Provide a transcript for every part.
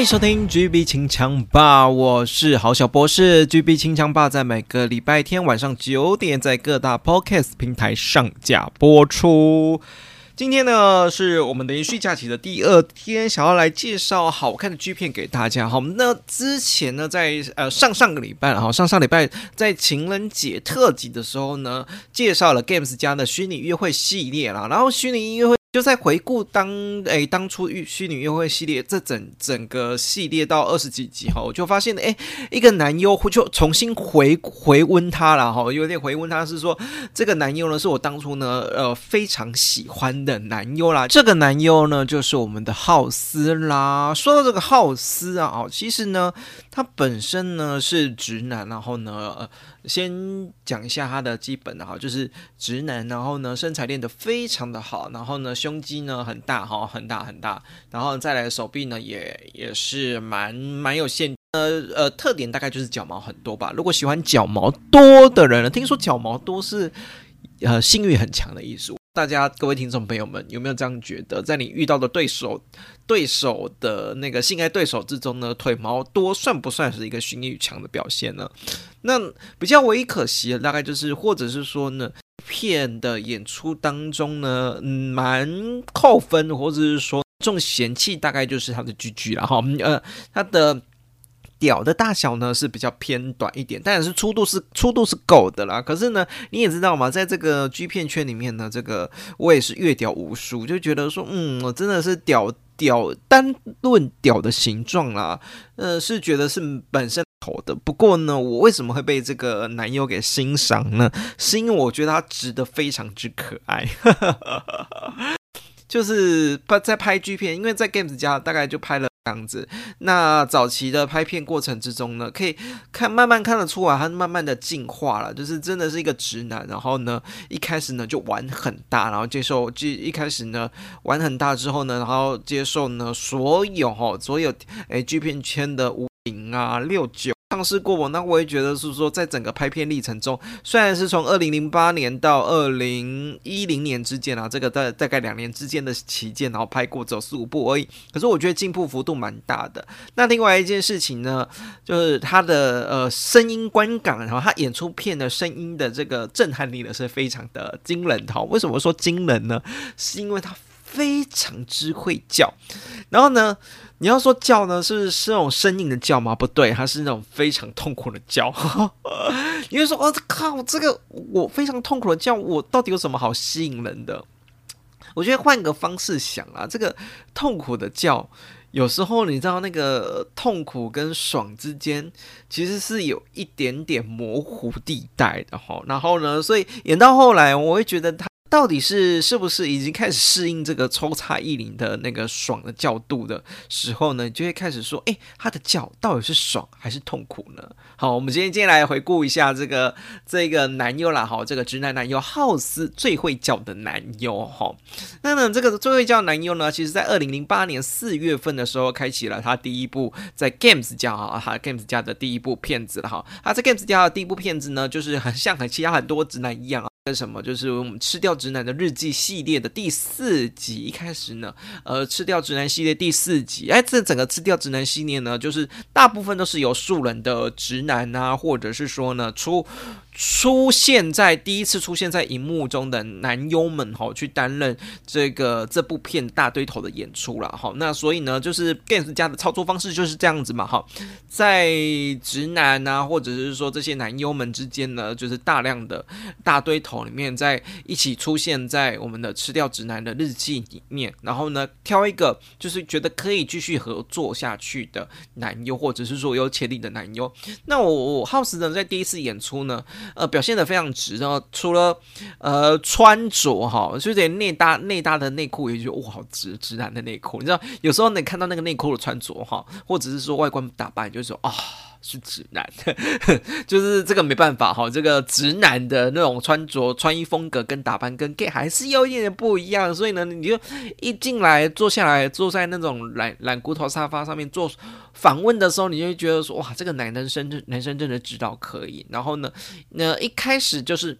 欢迎收听 GB 清枪吧，我是郝小博士。GB 清枪吧在每个礼拜天晚上九点在各大 Podcast 平台上架播出。今天呢是我们连续假期的第二天，想要来介绍好看的剧片给大家。好，那之前呢，在呃上上个礼拜，哈，上上礼拜在情人节特辑的时候呢，介绍了 Games 家的虚拟约会系列啦，然后虚拟约会。就在回顾当诶当初虚虚拟约会系列这整整个系列到二十几集哈，我就发现诶一个男优就重新回回温他了哈，有点回温他是说这个男优呢是我当初呢呃非常喜欢的男优啦，这个男优呢就是我们的浩斯啦。说到这个浩斯啊，哦其实呢他本身呢是直男，然后呢呃。先讲一下他的基本的哈，就是直男，然后呢身材练得非常的好，然后呢胸肌呢很大哈，很大很大，然后再来手臂呢也也是蛮蛮有限，呃呃特点大概就是脚毛很多吧。如果喜欢脚毛多的人，听说脚毛多是呃性欲很强的艺术。大家各位听众朋友们，有没有这样觉得？在你遇到的对手、对手的那个性爱对手之中呢，腿毛多算不算是一个性欲强的表现呢？那比较唯一可惜的，大概就是，或者是说呢，片的演出当中呢，蛮扣分，或者是说重嫌弃，大概就是他的 GG 了哈。呃，他的。屌的大小呢是比较偏短一点，但是粗度是粗度是够的啦。可是呢，你也知道嘛，在这个 G 片圈里面呢，这个我也是越屌无数，就觉得说，嗯，我真的是屌屌，单论屌的形状啦，呃，是觉得是本身丑的。不过呢，我为什么会被这个男友给欣赏呢？是因为我觉得他值得非常之可爱。就是拍在拍剧片，因为在 Games 家大概就拍了这样子。那早期的拍片过程之中呢，可以看慢慢看得出来，他慢慢的进化了，就是真的是一个直男。然后呢，一开始呢就玩很大，然后接受，就一开始呢玩很大之后呢，然后接受呢所有哈所有诶剧片圈的五零啊六九。尝试过我，那我也觉得是说，在整个拍片历程中，虽然是从二零零八年到二零一零年之间啊，这个在大概两年之间的期间，然后拍过只有四五部而已。可是我觉得进步幅度蛮大的。那另外一件事情呢，就是他的呃声音观感，然后他演出片的声音的这个震撼力呢，是非常的惊人的。为什么说惊人呢？是因为他非常之会叫，然后呢。你要说叫呢，是是那种生硬的叫吗？不对，它是那种非常痛苦的叫。你会说，我靠，这个我非常痛苦的叫，我到底有什么好吸引人的？我觉得换个方式想啊，这个痛苦的叫，有时候你知道那个痛苦跟爽之间，其实是有一点点模糊地带的哈。然后呢，所以演到后来，我会觉得他。到底是是不是已经开始适应这个抽插一零的那个爽的角度的时候呢？就会开始说，哎，他的叫到底是爽还是痛苦呢？好，我们今天今天来回顾一下这个这个男优啦，哈，这个直男男优浩斯最会叫的男优，哈。那呢，这个最会叫男优呢，其实在二零零八年四月份的时候，开启了他第一部在 Games 家啊，哈，Games 家的第一部片子了，哈。他在 Games 家的第一部片子呢，就是很像很其他很多直男一样。什么？就是我们吃掉直男的日记系列的第四集。一开始呢，呃，吃掉直男系列第四集。哎，这整个吃掉直男系列呢，就是大部分都是由素人的直男啊，或者是说呢，出。出现在第一次出现在荧幕中的男优们哈，去担任这个这部片大堆头的演出了哈。那所以呢，就是 Gans 家的操作方式就是这样子嘛哈，在直男啊，或者是说这些男优们之间呢，就是大量的大堆头。头里面，在一起出现在我们的吃掉直男的日记里面，然后呢，挑一个就是觉得可以继续合作下去的男优，或者是说有潜力的男优。那我我 House 呢，在第一次演出呢，呃，表现的非常直，然后除了呃穿着哈，就连内搭内搭的内裤也觉得哇，好直直男的内裤。你知道，有时候你看到那个内裤的穿着哈，或者是说外观打扮，就是说啊。是直男，就是这个没办法哈，这个直男的那种穿着、穿衣风格跟打扮跟 gay 还是有一点点不一样，所以呢，你就一进来坐下来，坐在那种懒懒骨头沙发上面做访问的时候，你就会觉得说，哇，这个男生男生真的知道可以。然后呢，那一开始就是。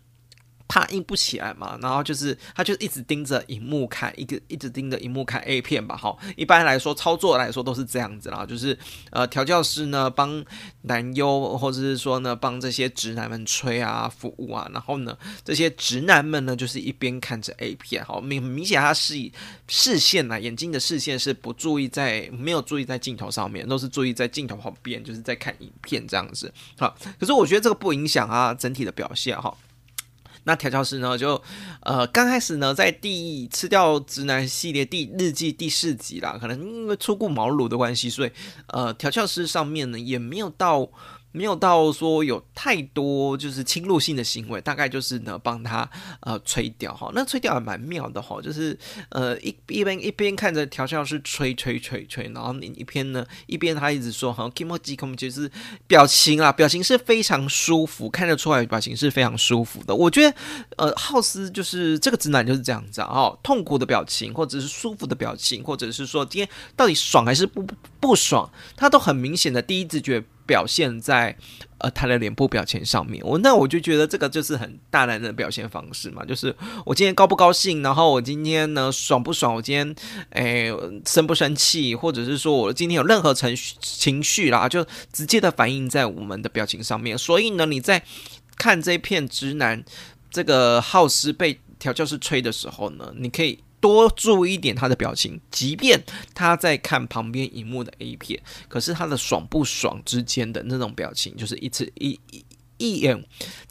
怕硬不起来嘛，然后就是他就一直盯着荧幕看，一个一直盯着荧幕看 A 片吧，哈，一般来说操作来说都是这样子啦，就是呃调教师呢帮男优或者是说呢帮这些直男们吹啊服务啊，然后呢这些直男们呢就是一边看着 A 片，好明明显他是视线啊眼睛的视线是不注意在没有注意在镜头上面，都是注意在镜头旁边，就是在看影片这样子，好，可是我觉得这个不影响啊整体的表现哈。那调教师呢？就呃，刚开始呢，在第吃掉直男系列第日记第四集啦，可能因为出过茅庐的关系，所以呃，调教师上面呢也没有到。没有到说有太多就是侵入性的行为，大概就是呢帮他呃吹掉哈，那吹掉还蛮妙的哈，就是呃一一边一边看着调教师吹吹吹吹，然后你一边呢一边他一直说哈 k i m o j i k o m 就是表情啊，表情是非常舒服，看得出来表情是非常舒服的。我觉得呃浩斯就是这个直男就是这样子啊，痛苦的表情或者是舒服的表情，或者是说今天到底爽还是不不爽，他都很明显的第一直觉。表现在呃他的脸部表情上面，我那我就觉得这个就是很大男人的表现方式嘛，就是我今天高不高兴，然后我今天呢爽不爽，我今天诶生不生气，或者是说我今天有任何情绪情绪啦，就直接的反映在我们的表情上面。所以呢，你在看这片直男这个浩斯被调教师吹的时候呢，你可以。多注意一点他的表情，即便他在看旁边荧幕的 A 片，可是他的爽不爽之间的那种表情，就是一次一一。一眼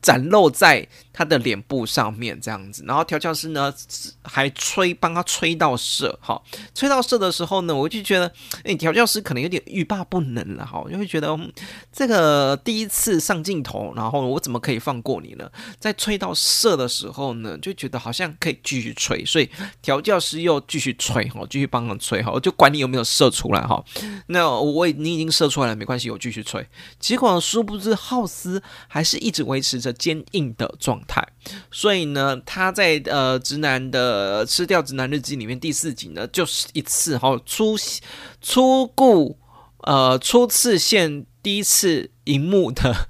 展露在他的脸部上面，这样子，然后调教师呢还吹帮他吹到射，哈，吹到射的时候呢，我就觉得，哎，调教师可能有点欲罢不能了，哈，就会觉得这个第一次上镜头，然后我怎么可以放过你呢？在吹到射的时候呢，就觉得好像可以继续吹，所以调教师又继续吹，哈，继续帮他吹，哈，就管你有没有射出来，哈，那我你已经射出来了，没关系，我继续吹。结果殊不知浩斯。还是一直维持着坚硬的状态，所以呢，他在呃直男的吃掉直男日记里面第四集呢，就是一次哈初初故呃初次现第一次荧幕的。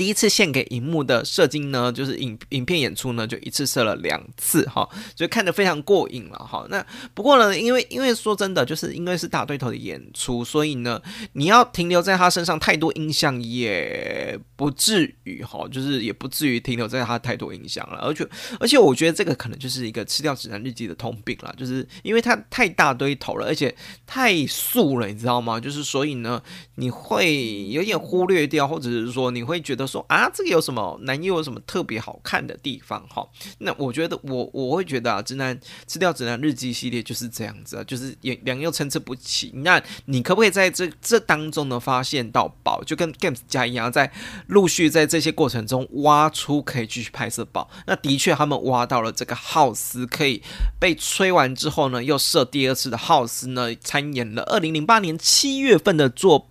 第一次献给荧幕的射精呢，就是影影片演出呢，就一次射了两次哈，就看得非常过瘾了哈。那不过呢，因为因为说真的，就是因为是大对头的演出，所以呢，你要停留在他身上太多印象也不至于哈，就是也不至于停留在他太多印象了。而且而且，我觉得这个可能就是一个吃掉指南日记的通病了，就是因为它太大堆头了，而且太素了，你知道吗？就是所以呢，你会有点忽略掉，或者是说你会觉得。说啊，这个有什么男优有什么特别好看的地方哈？那我觉得我我会觉得啊，直男吃掉直男日记系列就是这样子啊，就是两两又参差不齐。那你可不可以在这这当中呢发现到宝，就跟 Games 家一样，在陆续在这些过程中挖出可以继续拍摄宝？那的确他们挖到了这个浩斯，可以被吹完之后呢，又设第二次的浩斯呢，参演了二零零八年七月份的作。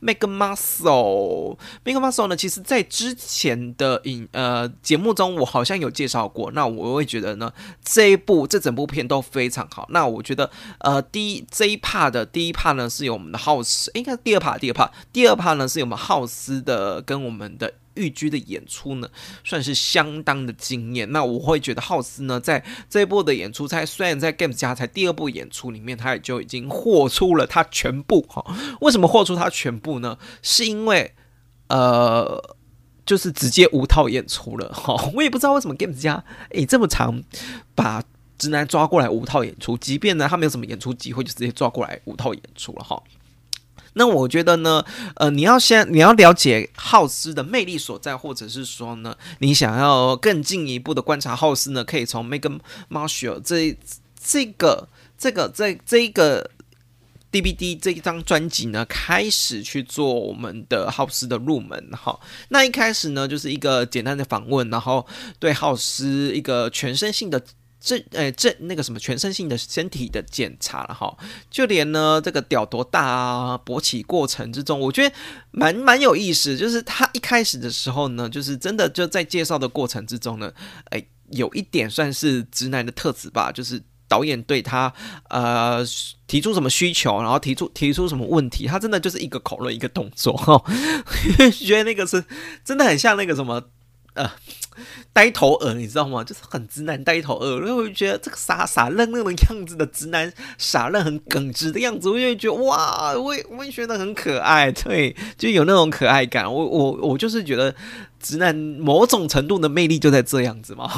Make Muscle，Make Muscle 呢？其实，在之前的影呃节目中，我好像有介绍过。那我会觉得呢，这一部这整部片都非常好。那我觉得，呃，第一这一 part 的第一 part 呢，是有我们的 House，，应该是第二 part 第二 part 第二 part 呢，是有我们 House 的跟我们的。玉居的演出呢，算是相当的惊艳。那我会觉得浩斯呢，在这一部的演出，在虽然在 Games 家才第二部演出里面，他也就已经豁出了他全部哈。为什么豁出他全部呢？是因为呃，就是直接无套演出了哈。我也不知道为什么 Games 家诶这么长把直男抓过来无套演出，即便呢他没有什么演出机会，就直接抓过来无套演出了哈。那我觉得呢，呃，你要先你要了解浩斯的魅力所在，或者是说呢，你想要更进一步的观察浩斯呢，可以从 Megan Marshall 这这个这个这这一个 DVD 这一张专辑呢，开始去做我们的浩斯的入门哈。那一开始呢，就是一个简单的访问，然后对浩斯一个全身性的。这诶，这那个什么全身性的身体的检查了哈，就连呢这个屌多大啊，勃起过程之中，我觉得蛮蛮有意思。就是他一开始的时候呢，就是真的就在介绍的过程之中呢，诶，有一点算是直男的特质吧，就是导演对他呃提出什么需求，然后提出提出什么问题，他真的就是一个口论一个动作哈，觉得那个是真的很像那个什么呃。呆头鹅，你知道吗？就是很直男呆头鹅，然后我就觉得这个傻傻愣愣的样子的直男，傻愣很耿直的样子，我就会觉得哇，我也我也觉得很可爱，对，就有那种可爱感。我我我就是觉得直男某种程度的魅力就在这样子嘛。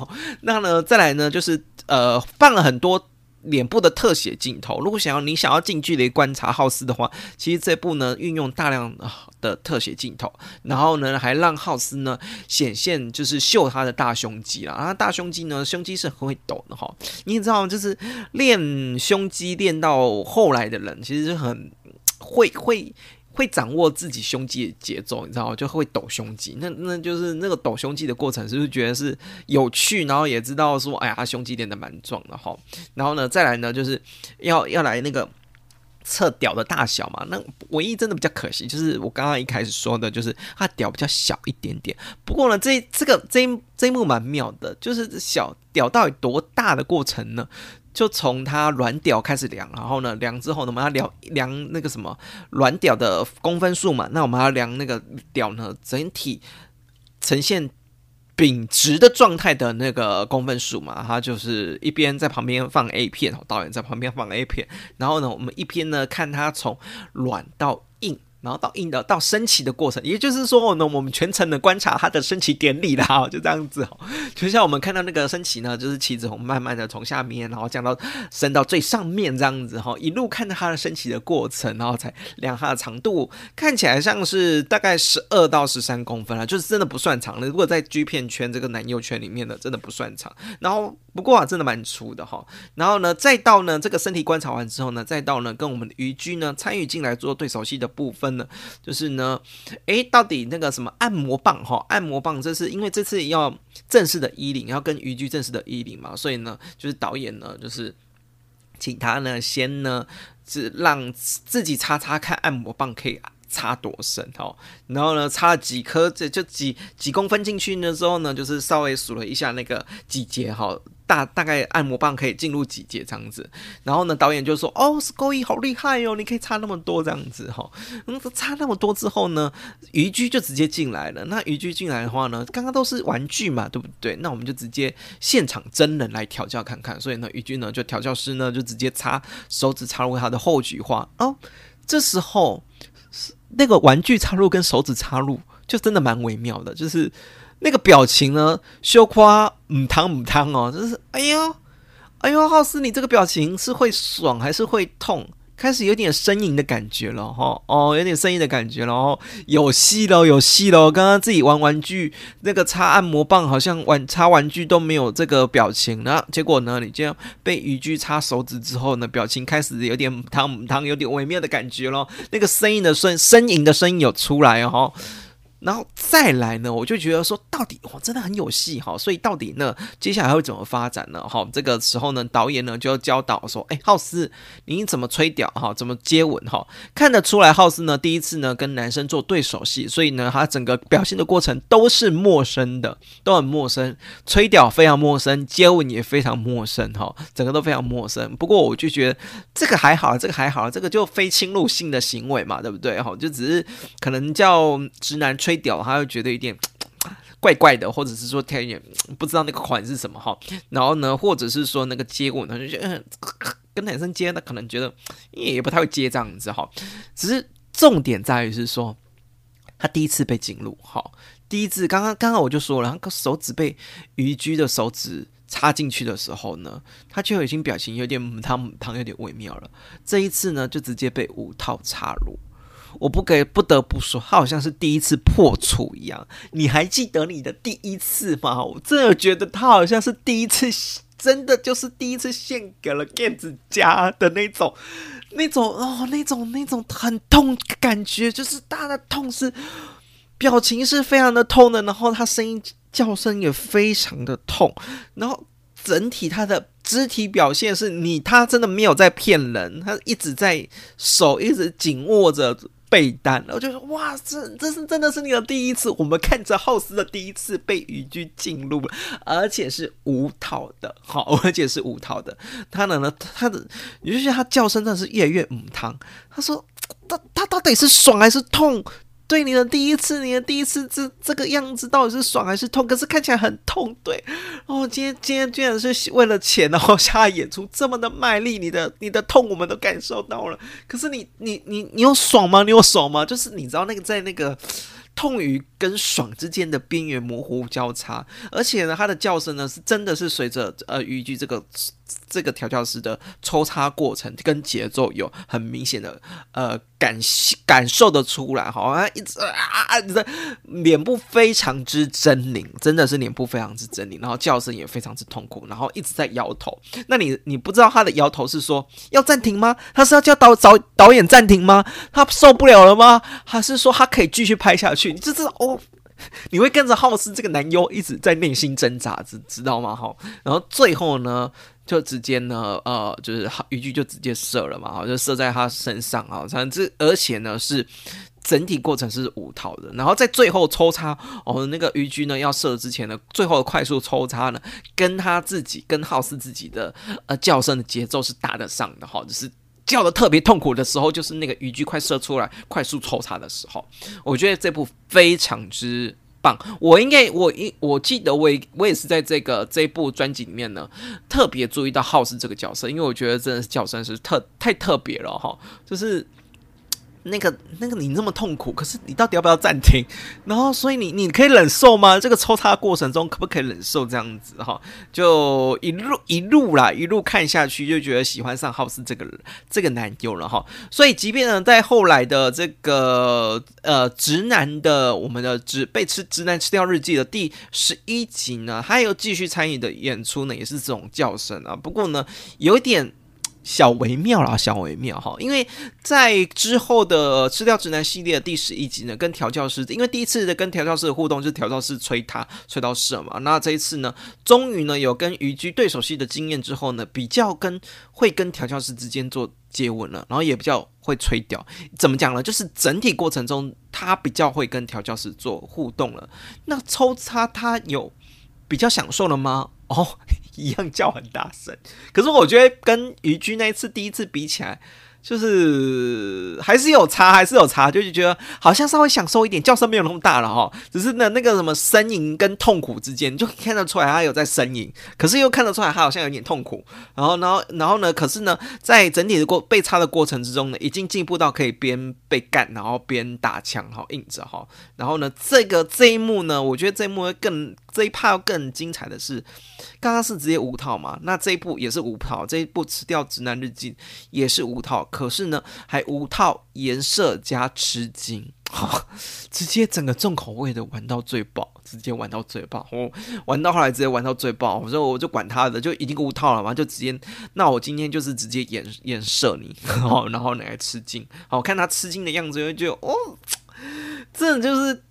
那呢，再来呢，就是呃，放了很多。脸部的特写镜头，如果想要你想要近距离观察浩斯的话，其实这部呢运用大量的特写镜头，然后呢还让浩斯呢显现就是秀他的大胸肌啦，啊大胸肌呢胸肌是很会抖的哈，你也知道就是练胸肌练到后来的人其实是很会会。会掌握自己胸肌的节奏，你知道吗？就会抖胸肌。那那就是那个抖胸肌的过程，是不是觉得是有趣？然后也知道说，哎呀，他胸肌练得蛮壮的哈。然后呢，再来呢，就是要要来那个测屌的大小嘛。那唯一真的比较可惜，就是我刚刚一开始说的，就是他屌比较小一点点。不过呢，这这个这一这一幕蛮妙的，就是小屌到底多大的过程呢？就从它软屌开始量，然后呢，量之后呢，我们要量量那个什么软屌的公分数嘛。那我们要量那个屌呢，整体呈现秉直的状态的那个公分数嘛。它就是一边在旁边放 A 片，导演在旁边放 A 片，然后呢，我们一边呢看它从软到硬。然后到硬的到升旗的过程，也就是说呢，我们全程的观察它的升旗典礼啦，就这样子哦。就像我们看到那个升旗呢，就是旗子从慢慢的从下面，然后降到升到最上面这样子哈，一路看到它的升旗的过程，然后才量它的长度，看起来像是大概十二到十三公分了，就是真的不算长了。如果在 G 片圈这个男优圈里面的，真的不算长。然后不过啊，真的蛮粗的哈。然后呢，再到呢这个身体观察完之后呢，再到呢跟我们的鱼居呢参与进来做对手戏的部分。呢，就是呢，诶，到底那个什么按摩棒哈，按摩棒，这是因为这次要正式的衣领，要跟渔具正式的衣领嘛，所以呢，就是导演呢，就是请他呢先呢，是让自己擦擦看按摩棒可以。插多深哦，然后呢，插了几颗，这就几几公分进去呢之后呢，就是稍微数了一下那个几节哈，大大概按摩棒可以进入几节这样子。然后呢，导演就说：“哦，是勾一好厉害哦，你可以插那么多这样子哈。”嗯，插那么多之后呢，渔具就直接进来了。那渔具进来的话呢，刚刚都是玩具嘛，对不对？那我们就直接现场真人来调教看看。所以呢，渔具呢就调教师呢就直接插手指插入他的后菊花哦。这时候。那个玩具插入跟手指插入，就真的蛮微妙的，就是那个表情呢，羞夸唔汤唔汤哦，就是哎呦哎呦，浩斯，你这个表情是会爽还是会痛？开始有点呻吟的感觉了哈，哦，有点呻吟的感觉了哦，有戏了，有戏了。刚刚自己玩玩具，那个擦按摩棒好像玩擦玩具都没有这个表情，那结果呢，你这样被渔具擦手指之后呢，表情开始有点汤汤，有点微妙的感觉咯。那个呻吟的声呻吟的声音有出来哦。然后再来呢，我就觉得说，到底哇，真的很有戏哈。所以到底呢，接下来会怎么发展呢？哈，这个时候呢，导演呢就要教导说，哎，浩斯，你怎么吹屌哈？怎么接吻哈？看得出来，浩斯呢第一次呢跟男生做对手戏，所以呢，他整个表现的过程都是陌生的，都很陌生，吹屌非常陌生，接吻也非常陌生哈，整个都非常陌生。不过我就觉得这个还好，这个还好，这个就非侵入性的行为嘛，对不对？哈，就只是可能叫直男吹。吹屌，他会觉得有点 怪怪的，或者是说他有点 不知道那个款是什么哈。然后呢，或者是说那个接吻，他就觉得跟男生接，他可能觉得也不太会接这样子哈。只是重点在于是说，他第一次被进入哈，第一次刚刚刚刚我就说了，他手指被渔居的手指插进去的时候呢，他就已经表情有点母汤母汤有点微妙了。这一次呢，就直接被五套插入。我不给不得不说，他好像是第一次破处一样。你还记得你的第一次吗？我真的觉得他好像是第一次，真的就是第一次献给了 g a 子家的那种、那种哦、那种、那种很痛感觉，就是他的痛是表情是非常的痛的，然后他声音叫声也非常的痛，然后整体他的。肢体表现是你，他真的没有在骗人，他一直在手一直紧握着被单，我就说哇，这这是真的是你的第一次，我们看着浩斯的第一次被渔具进入，而且是无套的，好，而且是无套的，他呢呢，他的，你就觉得他叫声真的是越来越母汤，他说他他到底是爽还是痛？对你的第一次，你的第一次这这个样子到底是爽还是痛？可是看起来很痛，对。哦，今天今天居然是为了钱，然后下演出这么的卖力，你的你的痛我们都感受到了。可是你你你你有爽吗？你有爽吗？就是你知道那个在那个痛与跟爽之间的边缘模糊交叉，而且呢，它的叫声呢是真的是随着呃语句这个。这个调教师的抽插过程跟节奏有很明显的呃感感受的出来，好像一直啊，你的脸部非常之狰狞，真的是脸部非常之狰狞，然后叫声也非常之痛苦，然后一直在摇头。那你你不知道他的摇头是说要暂停吗？他是要叫导导导演暂停吗？他受不了了吗？还是说他可以继续拍下去？你就知哦。你会跟着浩斯这个男优一直在内心挣扎，知知道吗？哈，然后最后呢，就直接呢，呃，就是渔具就直接射了嘛，哈，就射在他身上啊。反正而且呢是整体过程是五套的，然后在最后抽插哦，那个渔具呢要射之前呢，最后快速抽插呢，跟他自己跟浩斯自己的呃叫声的节奏是搭得上的，哈，就是。叫的特别痛苦的时候，就是那个鱼具快射出来、快速抽插的时候。我觉得这部非常之棒。我应该，我应我记得，我我也是在这个这部专辑里面呢，特别注意到浩斯这个角色，因为我觉得真的是叫声是特太特别了哈，就是。那个那个你那么痛苦，可是你到底要不要暂停？然后所以你你可以忍受吗？这个抽插过程中可不可以忍受这样子哈？就一路一路啦，一路看下去就觉得喜欢上浩斯这个这个男友了哈。所以即便呢，在后来的这个呃直男的我们的直被吃直男吃掉日记的第十一集呢，他又继续参与的演出呢，也是这种叫声啊。不过呢，有一点。小微妙啦，小微妙哈，因为在之后的吃掉直男系列的第十一集呢，跟调教师，因为第一次的跟调教师的互动就是调教师催他催到射嘛，那这一次呢，终于呢有跟渔居对手戏的经验之后呢，比较跟会跟调教师之间做接吻了，然后也比较会吹掉，怎么讲呢？就是整体过程中他比较会跟调教师做互动了，那抽插他有比较享受了吗？哦。一样叫很大声，可是我觉得跟渔居那一次第一次比起来。就是还是有差，还是有差，就是觉得好像稍微享受一点，叫声没有那么大了哈。只是呢，那个什么呻吟跟痛苦之间，就看得出来他有在呻吟，可是又看得出来他好像有点痛苦。然后，然后，然后呢？可是呢，在整体的过被插的过程之中呢，已经进步到可以边被干，然后边打枪，哈，硬着哈。然后呢，这个这一幕呢，我觉得这一幕会更这一趴更精彩的是，刚刚是直接五套嘛，那这一部也是五套，这一部吃掉直男日记也是五套。可是呢，还五套颜色加吃惊，好，直接整个重口味的玩到最爆，直接玩到最爆，哦，玩到后来直接玩到最爆，我说我就管他的，就已经五套了嘛，就直接，那我今天就是直接演演射你，然后，然后你来吃惊，好看他吃惊的样子，就觉得哦，这就是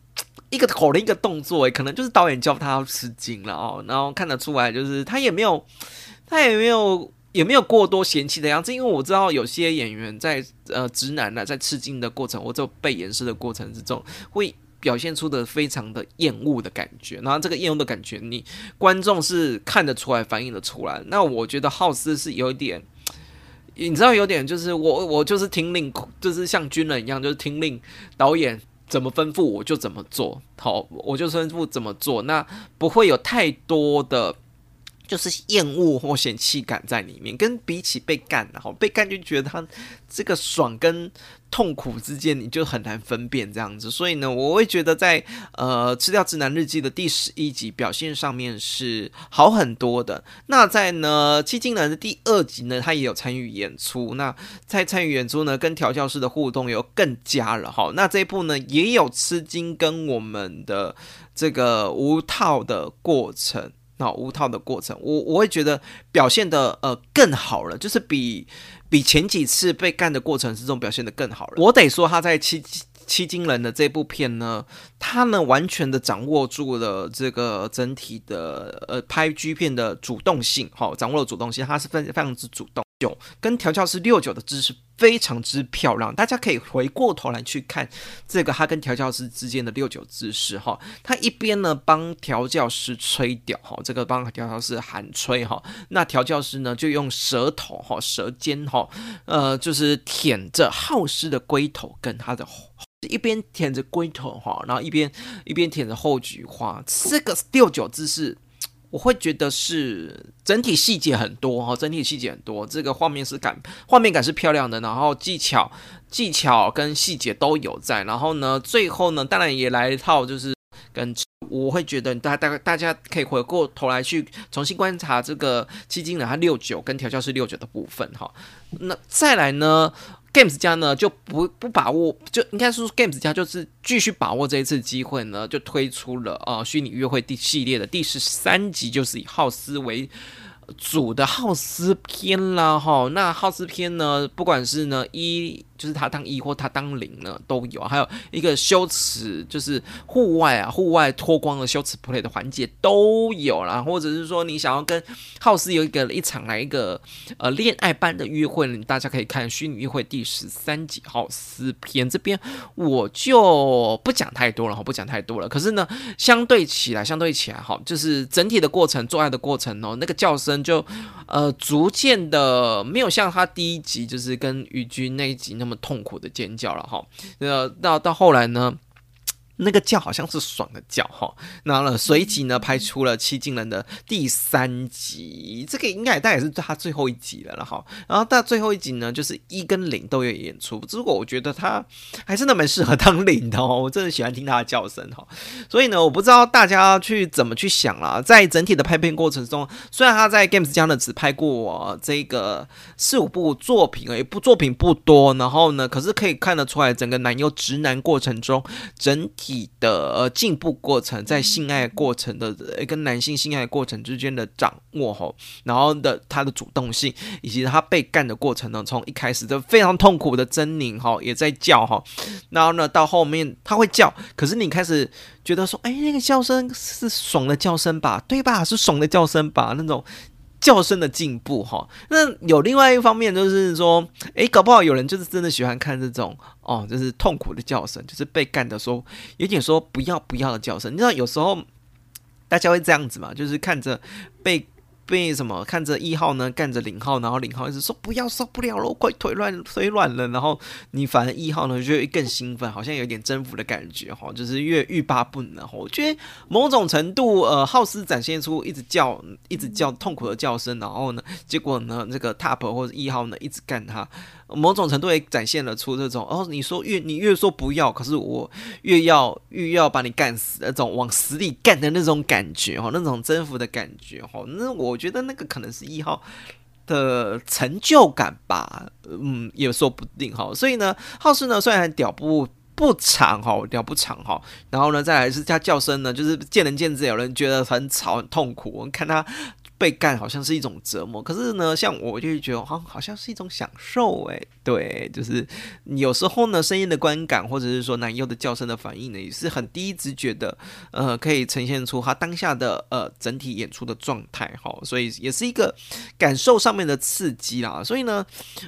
一个口的一个动作，诶，可能就是导演教他吃惊了哦，然后看得出来，就是他也没有，他也没有。也没有过多嫌弃的样子，因为我知道有些演员在呃直男呢，在吃惊的过程或者被掩饰的过程之中，会表现出的非常的厌恶的感觉。然后这个厌恶的感觉，你观众是看得出来、反映的出来。那我觉得浩斯是有一点，你知道，有点就是我我就是听令，就是像军人一样，就是听令导演怎么吩咐我就怎么做，好，我就吩咐怎么做，那不会有太多的。就是厌恶或嫌弃感在里面，跟比起被干，然后被干就觉得他这个爽跟痛苦之间，你就很难分辨这样子。所以呢，我会觉得在呃《吃掉直男日记》的第十一集表现上面是好很多的。那在呢《七金男》的第二集呢，他也有参与演出。那在参与演出呢，跟调教师的互动有更加了哈。那这一部呢，也有吃惊跟我们的这个无套的过程。那无套的过程，我我会觉得表现的呃更好了，就是比比前几次被干的过程之中表现的更好了。我得说他在七七金人的这部片呢，他呢完全的掌握住了这个整体的呃拍 G 片的主动性，好，掌握了主动性，他是非非常之主动。九跟调教师六九的姿势非常之漂亮，大家可以回过头来去看这个他跟调教师之间的六九姿势哈。他一边呢帮调教师吹屌哈，这个帮调教师喊吹哈，那调教师呢就用舌头哈舌尖哈呃就是舔着浩师的龟头跟他的一边舔着龟头哈，然后一边一边舔着后菊花，这个六九姿势。我会觉得是整体细节很多哈，整体细节很多，这个画面是感，画面感是漂亮的，然后技巧、技巧跟细节都有在，然后呢，最后呢，当然也来一套就是跟，我会觉得大大大家可以回过头来去重新观察这个基金人他六九跟调教师六九的部分哈，那再来呢？Games 家呢就不不把握，就应该说 Games 家就是继续把握这一次机会呢，就推出了啊虚拟约会第系列的第十三集，就是以浩斯为。主的浩斯篇啦，哈，那浩斯篇呢，不管是呢一，就是他当一或他当零呢，都有，还有一个羞耻，就是户外啊，户外脱光的羞耻 play 的环节都有啦，或者是说你想要跟浩斯有一个一场来一个呃恋爱般的约会，大家可以看虚拟约会第十三集浩斯篇这边，我就不讲太多了，哈，不讲太多了。可是呢，相对起来，相对起来，哈，就是整体的过程，做爱的过程哦，那个叫声。就呃，逐渐的没有像他第一集就是跟宇君那一集那么么痛苦的尖叫了哈。那，到到后来呢？那个叫好像是爽的叫哈，然后呢，随即呢拍出了《七进人》的第三集，这个应该大概也是他最后一集了了哈。然后到最后一集呢，就是一跟零都有演出，只不过我觉得他还真的蛮适合当零的哦，我真的喜欢听他的叫声哈。所以呢，我不知道大家去怎么去想啦，在整体的拍片过程中，虽然他在 Games 家呢只拍过这个四五部作品而，一部作品不多，然后呢，可是可以看得出来，整个男优直男过程中整体。的呃进步过程，在性爱过程的跟男性性爱过程之间的掌握吼，然后的他的主动性，以及他被干的过程呢，从一开始就非常痛苦的狰狞哈，也在叫哈，然后呢到后面他会叫，可是你开始觉得说，哎，那个叫声是爽的叫声吧，对吧？是爽的叫声吧，那种。叫声的进步哈，那有另外一方面就是说，诶，搞不好有人就是真的喜欢看这种哦，就是痛苦的叫声，就是被干的说有点说不要不要的叫声。你知道有时候大家会这样子嘛，就是看着被。被什么看着一号呢干着零号，然后零号一直说不要受不了了，快腿软腿软了，然后你反而一号呢就会更兴奋，好像有点征服的感觉哈，就是越欲罢不能哈。我觉得某种程度呃，浩斯展现出一直叫一直叫痛苦的叫声，然后呢，结果呢这个 top 或者一号呢一直干他。某种程度也展现了出这种哦，你说越你越说不要，可是我越要越要把你干死那种往死里干的那种感觉哈，那种征服的感觉哈，那我觉得那个可能是一号的成就感吧，嗯，也说不定哈。所以呢，浩斯呢虽然屌不不长哈，屌不长哈，然后呢再来是他叫声呢，就是见仁见智，有人觉得很吵很痛苦，我们看他。被干好像是一种折磨，可是呢，像我就觉得，好像，好像是一种享受，诶。对，就是有时候呢，声音的观感，或者是说男优的叫声的反应呢，也是很第一直觉的，呃，可以呈现出他当下的呃整体演出的状态，哈，所以也是一个感受上面的刺激啦。所以呢，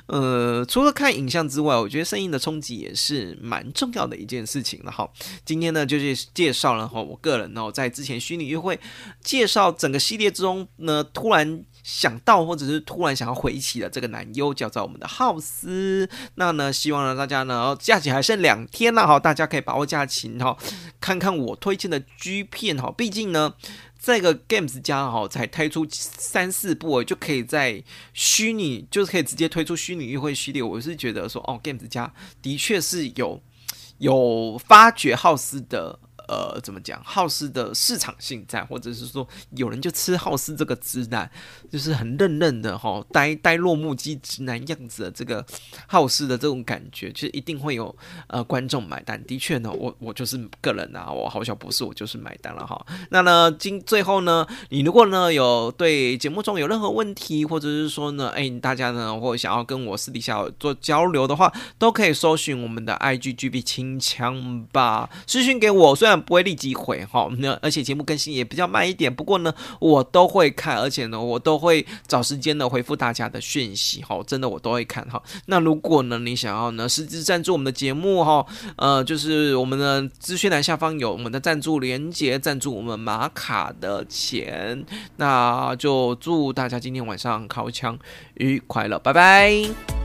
呃，除了看影像之外，我觉得声音的冲击也是蛮重要的一件事情了，哈。今天呢，就是介绍了哈，我个人呢，在之前虚拟约会介绍整个系列之中呢。突然想到，或者是突然想要回忆起的这个男优，叫做我们的浩斯。那呢，希望呢大家呢，假期还剩两天了哈，大家可以把握假期哈，看看我推荐的 G 片哈。毕竟呢。这个 Games 家哈才推出三四部，就可以在虚拟，就是可以直接推出虚拟约会系列。我是觉得说，哦，Games 家的确是有有发掘浩斯的。呃，怎么讲？好事的市场性在，或者是说有人就吃好事这个直男，就是很嫩嫩的哈，呆呆若木鸡直男样子的这个好事的这种感觉，其实一定会有呃观众买单。的确呢，我我就是个人啊，我好小不是我就是买单了哈。那呢，今最后呢，你如果呢有对节目中有任何问题，或者是说呢，哎，大家呢或想要跟我私底下做交流的话，都可以搜寻我们的 IGGB 清枪吧，私讯给我，虽然。不会立即回哈，那而且节目更新也比较慢一点，不过呢，我都会看，而且呢，我都会找时间呢回复大家的讯息哈，真的我都会看哈。那如果呢，你想要呢实质赞助我们的节目哈，呃，就是我们的资讯栏下方有我们的赞助连接，赞助我们马卡的钱，那就祝大家今天晚上烤枪愉快了，拜拜。